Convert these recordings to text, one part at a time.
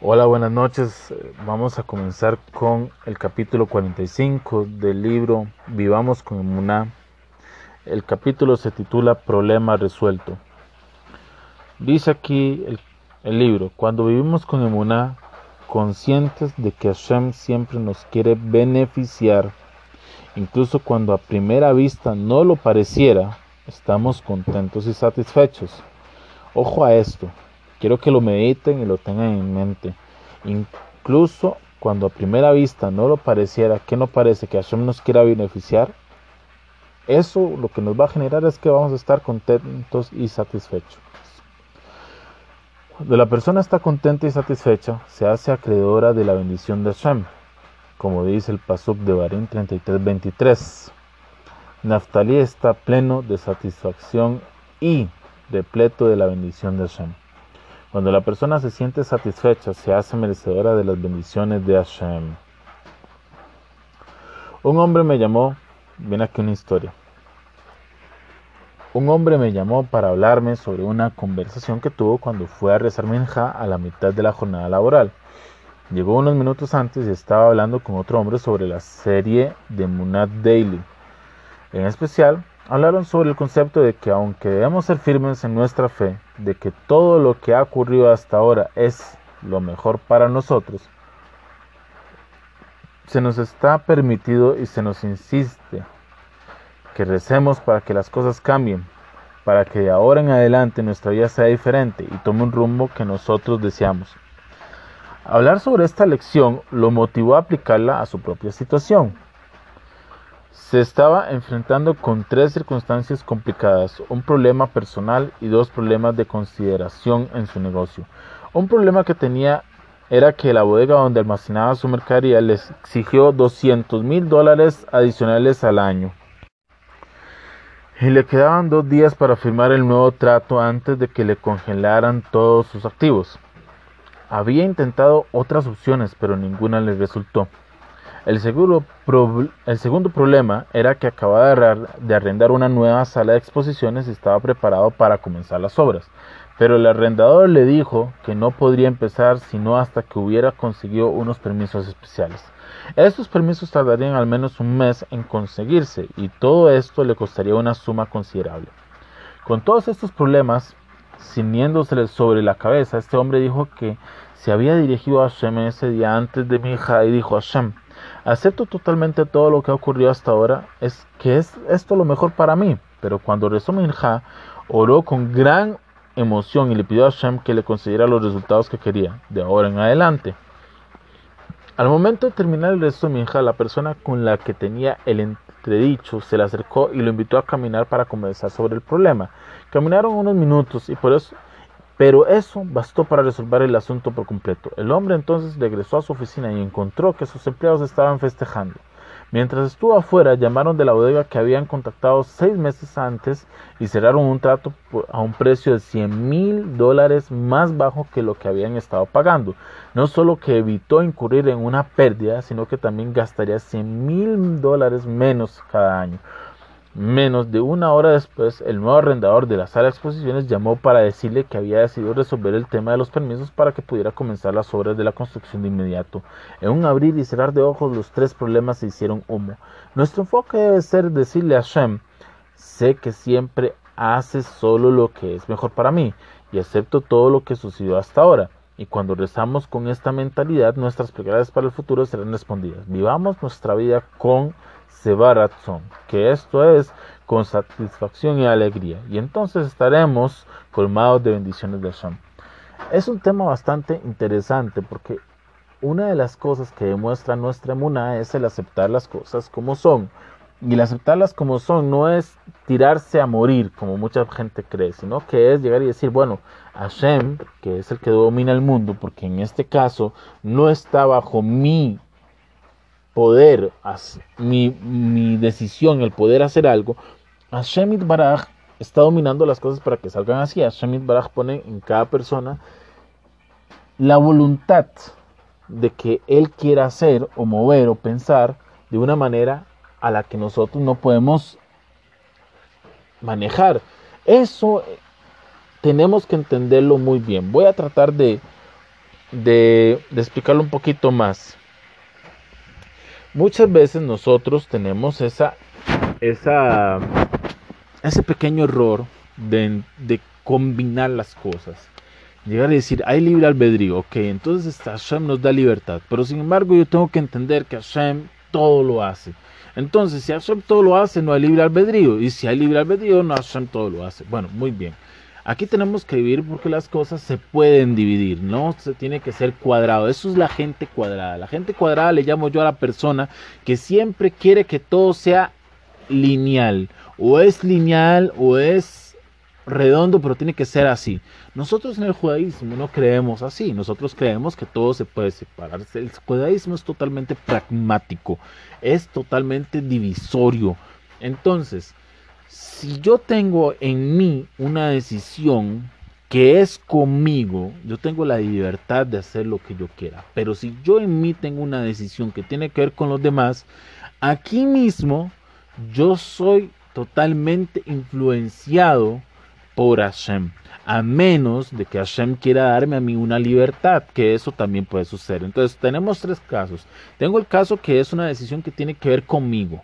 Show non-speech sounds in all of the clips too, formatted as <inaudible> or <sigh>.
Hola, buenas noches. Vamos a comenzar con el capítulo 45 del libro Vivamos con Emuná. El capítulo se titula Problema resuelto. Dice aquí el, libro, cuando vivimos con Emuná, conscientes de que Hashem siempre nos quiere beneficiar, incluso cuando a primera vista no lo pareciera, estamos contentos y satisfechos. Ojo a esto, Quiero que lo mediten y lo tengan en mente. Incluso cuando a primera vista no lo pareciera, que no parece que Hashem nos quiera beneficiar, eso lo que nos va a generar es que vamos a estar contentos y satisfechos. Cuando la persona está contenta y satisfecha, se hace acreedora de la bendición de Hashem, como dice el Pasuk de Barín 33:23. Naftali está pleno de satisfacción y repleto de la bendición de Hashem. Cuando la persona se siente satisfecha, se hace merecedora de las bendiciones de Hashem. Un hombre me llamó, viene aquí una historia. Un hombre me llamó para hablarme sobre una conversación que tuvo cuando fue a rezar minja a la mitad de la jornada laboral. Llegó unos minutos antes y estaba hablando con otro hombre sobre la serie de Munad Daily. En especial, hablaron sobre el concepto de que aunque debemos ser firmes en nuestra fe, de que todo lo que ha ocurrido hasta ahora es lo mejor para nosotros, se nos está permitido y se nos insiste que recemos para que las cosas cambien, para que de ahora en adelante nuestra vida sea diferente y tome un rumbo que nosotros deseamos. Hablar sobre esta lección lo motivó a aplicarla a su propia situación se estaba enfrentando con tres circunstancias complicadas, un problema personal y dos problemas de consideración en su negocio. Un problema que tenía era que la bodega donde almacenaba su mercadería le exigió 200 mil dólares adicionales al año. Y le quedaban dos días para firmar el nuevo trato antes de que le congelaran todos sus activos. Había intentado otras opciones, pero ninguna le resultó. El, segundo problema era que acababa de arrendar una nueva sala de exposiciones y estaba preparado para comenzar las obras, pero el arrendador le dijo que no podría empezar sino hasta que hubiera conseguido unos permisos especiales. Estos permisos tardarían al menos un mes en conseguirse y todo esto le costaría una suma considerable. Con todos estos problemas, ciñéndosele sobre la cabeza, este hombre dijo que se había dirigido a Hashem ese día antes de mi hija y dijo a Hashem, Acepto totalmente todo lo que ha ocurrido hasta ahora, es que es esto lo mejor para mí. Pero cuando rezó Minja, oró con gran emoción y le pidió a Hashem que le concediera los resultados que quería, de ahora en adelante. Al momento de terminar el rezo de Minja, la persona con la que tenía el entredicho se le acercó y lo invitó a caminar para conversar sobre el problema. Caminaron unos minutos y por eso pero eso bastó para resolver el asunto por completo. El hombre entonces regresó a su oficina y encontró que sus empleados estaban festejando. Mientras estuvo afuera, llamaron de la bodega que habían contactado seis meses antes y cerraron un trato a un precio de 100 mil dólares más bajo que lo que habían estado pagando. No solo que evitó incurrir en una pérdida, sino que también gastaría 100 mil dólares menos cada año. Menos de una hora después, el nuevo arrendador de la sala de exposiciones llamó para decirle que había decidido resolver el tema de los permisos para que pudiera comenzar las obras de la construcción de inmediato. En un abrir y cerrar de ojos, los tres problemas se hicieron humo. Nuestro enfoque debe ser decirle a Shem, sé que siempre haces solo lo que es mejor para mí y acepto todo lo que sucedió hasta ahora. Y cuando rezamos con esta mentalidad, nuestras plegarias para el futuro serán respondidas. Vivamos nuestra vida con Sebaratzon, que esto es con satisfacción y alegría, y entonces estaremos colmados de bendiciones de Hashem. Es un tema bastante interesante porque una de las cosas que demuestra nuestra emuna es el aceptar las cosas como son. Y el aceptarlas como son no es tirarse a morir, como mucha gente cree, sino que es llegar y decir, bueno, Hashem, que es el que domina el mundo, porque en este caso no está bajo mi poder, mi, mi decisión, el poder hacer algo, Hashem Baraj está dominando las cosas para que salgan así. Hashem Baraj pone en cada persona la voluntad de que él quiera hacer o mover o pensar de una manera a la que nosotros no podemos manejar. Eso tenemos que entenderlo muy bien. Voy a tratar de de, de explicarlo un poquito más. Muchas veces nosotros tenemos esa, esa, ese pequeño error de, de combinar las cosas. Llegar a decir, hay libre albedrío, ok, entonces Hashem nos da libertad, pero sin embargo yo tengo que entender que Hashem todo lo hace. Entonces, si Hashem todo lo hace, no hay libre albedrío, y si hay libre albedrío, no Hashem todo lo hace. Bueno, muy bien. Aquí tenemos que vivir porque las cosas se pueden dividir, no se tiene que ser cuadrado. Eso es la gente cuadrada. La gente cuadrada le llamo yo a la persona que siempre quiere que todo sea lineal. O es lineal o es redondo, pero tiene que ser así. Nosotros en el judaísmo no creemos así. Nosotros creemos que todo se puede separar. El judaísmo es totalmente pragmático, es totalmente divisorio. Entonces, si yo tengo en mí una decisión que es conmigo, yo tengo la libertad de hacer lo que yo quiera. Pero si yo en mí tengo una decisión que tiene que ver con los demás, aquí mismo yo soy totalmente influenciado por Hashem. A menos de que Hashem quiera darme a mí una libertad, que eso también puede suceder. Entonces tenemos tres casos. Tengo el caso que es una decisión que tiene que ver conmigo.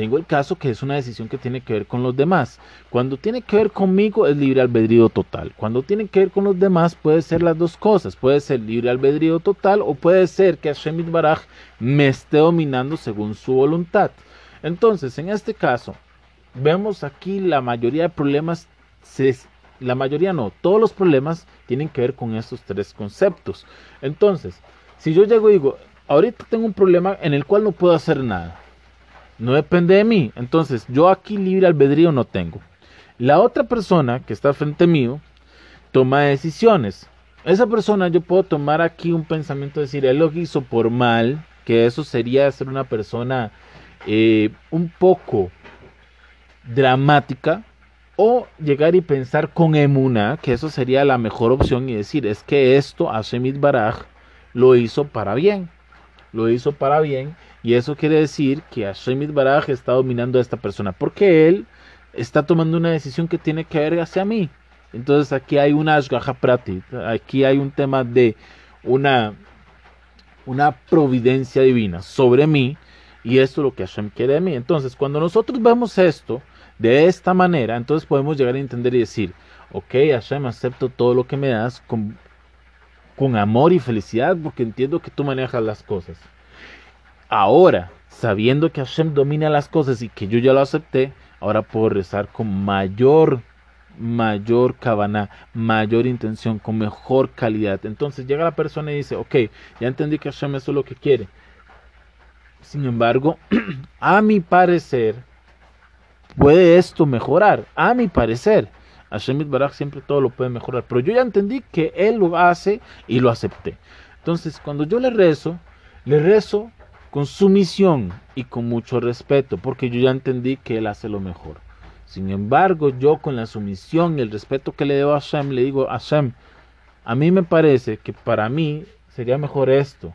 Tengo el caso que es una decisión que tiene que ver con los demás. Cuando tiene que ver conmigo es libre albedrío total. Cuando tiene que ver con los demás puede ser las dos cosas. Puede ser libre albedrío total o puede ser que Hashem Baraj me esté dominando según su voluntad. Entonces, en este caso, vemos aquí la mayoría de problemas, la mayoría no, todos los problemas tienen que ver con estos tres conceptos. Entonces, si yo llego y digo, ahorita tengo un problema en el cual no puedo hacer nada no depende de mí. Entonces, yo aquí libre albedrío no tengo. La otra persona que está frente mío toma decisiones. Esa persona yo puedo tomar aquí un pensamiento, decir, él lo hizo por mal, que eso sería ser una persona eh, un poco dramática, o llegar y pensar con emuna, que eso sería la mejor opción, y decir, es que esto Shemit Baraj lo hizo para bien, lo hizo para bien, y eso quiere decir que Hashem Baraj está dominando a esta persona, porque él está tomando una decisión que tiene que ver hacia mí. Entonces aquí hay una ashgaha prati, aquí hay un tema de una, una providencia divina sobre mí, y esto es lo que Hashem quiere de mí. Entonces, cuando nosotros vemos esto de esta manera, entonces podemos llegar a entender y decir, ok, Hashem, acepto todo lo que me das con, con amor y felicidad, porque entiendo que tú manejas las cosas. Ahora, sabiendo que Hashem domina las cosas y que yo ya lo acepté, ahora puedo rezar con mayor, mayor cabana, mayor intención, con mejor calidad. Entonces llega la persona y dice, ok, ya entendí que Hashem eso es lo que quiere. Sin embargo, <clears throat> a mi parecer, puede esto mejorar. A mi parecer. Hashem Barak siempre todo lo puede mejorar. Pero yo ya entendí que Él lo hace y lo acepté. Entonces, cuando yo le rezo, le rezo con sumisión y con mucho respeto, porque yo ya entendí que Él hace lo mejor. Sin embargo, yo con la sumisión y el respeto que le debo a Hashem, le digo, Hashem, a mí me parece que para mí sería mejor esto.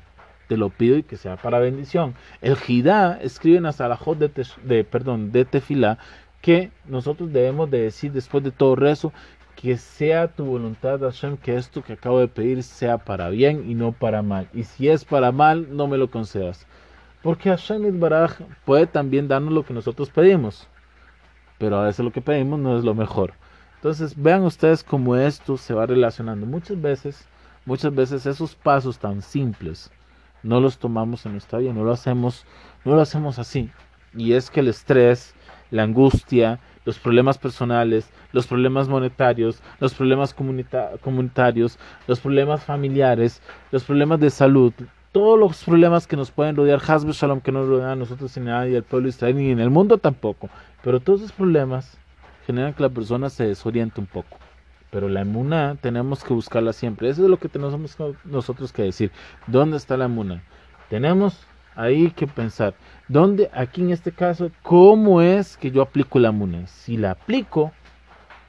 Te lo pido y que sea para bendición. El Jidá escribe en la Salahot de, de, perdón, de Tefilá que nosotros debemos de decir después de todo rezo que sea tu voluntad, Hashem, que esto que acabo de pedir sea para bien y no para mal. Y si es para mal, no me lo concedas. Porque Hashem Baraj puede también darnos lo que nosotros pedimos. Pero a veces lo que pedimos no es lo mejor. Entonces vean ustedes cómo esto se va relacionando. Muchas veces, muchas veces esos pasos tan simples no los tomamos en nuestra vida, no lo hacemos, no lo hacemos así. Y es que el estrés, la angustia, los problemas personales, los problemas monetarios, los problemas comunitarios, los problemas familiares, los problemas de salud, todos los problemas que nos pueden rodear, Hasbe Shalom, que nos rodean a nosotros y nadie, el pueblo de Israel, ni en el mundo tampoco. Pero todos esos problemas generan que la persona se desoriente un poco. Pero la emuna tenemos que buscarla siempre. Eso es lo que tenemos nosotros que decir. ¿Dónde está la emuna? Tenemos ahí que pensar. ¿Dónde, aquí en este caso, cómo es que yo aplico la emuna? Si la aplico,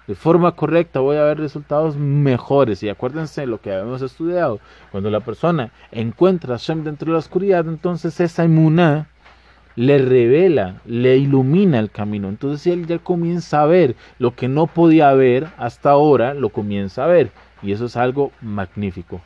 de forma correcta voy a ver resultados mejores. Y acuérdense lo que habíamos estudiado. Cuando la persona encuentra a Hashem dentro de la oscuridad, entonces esa inmunidad le revela, le ilumina el camino. Entonces él ya comienza a ver lo que no podía ver hasta ahora, lo comienza a ver. Y eso es algo magnífico.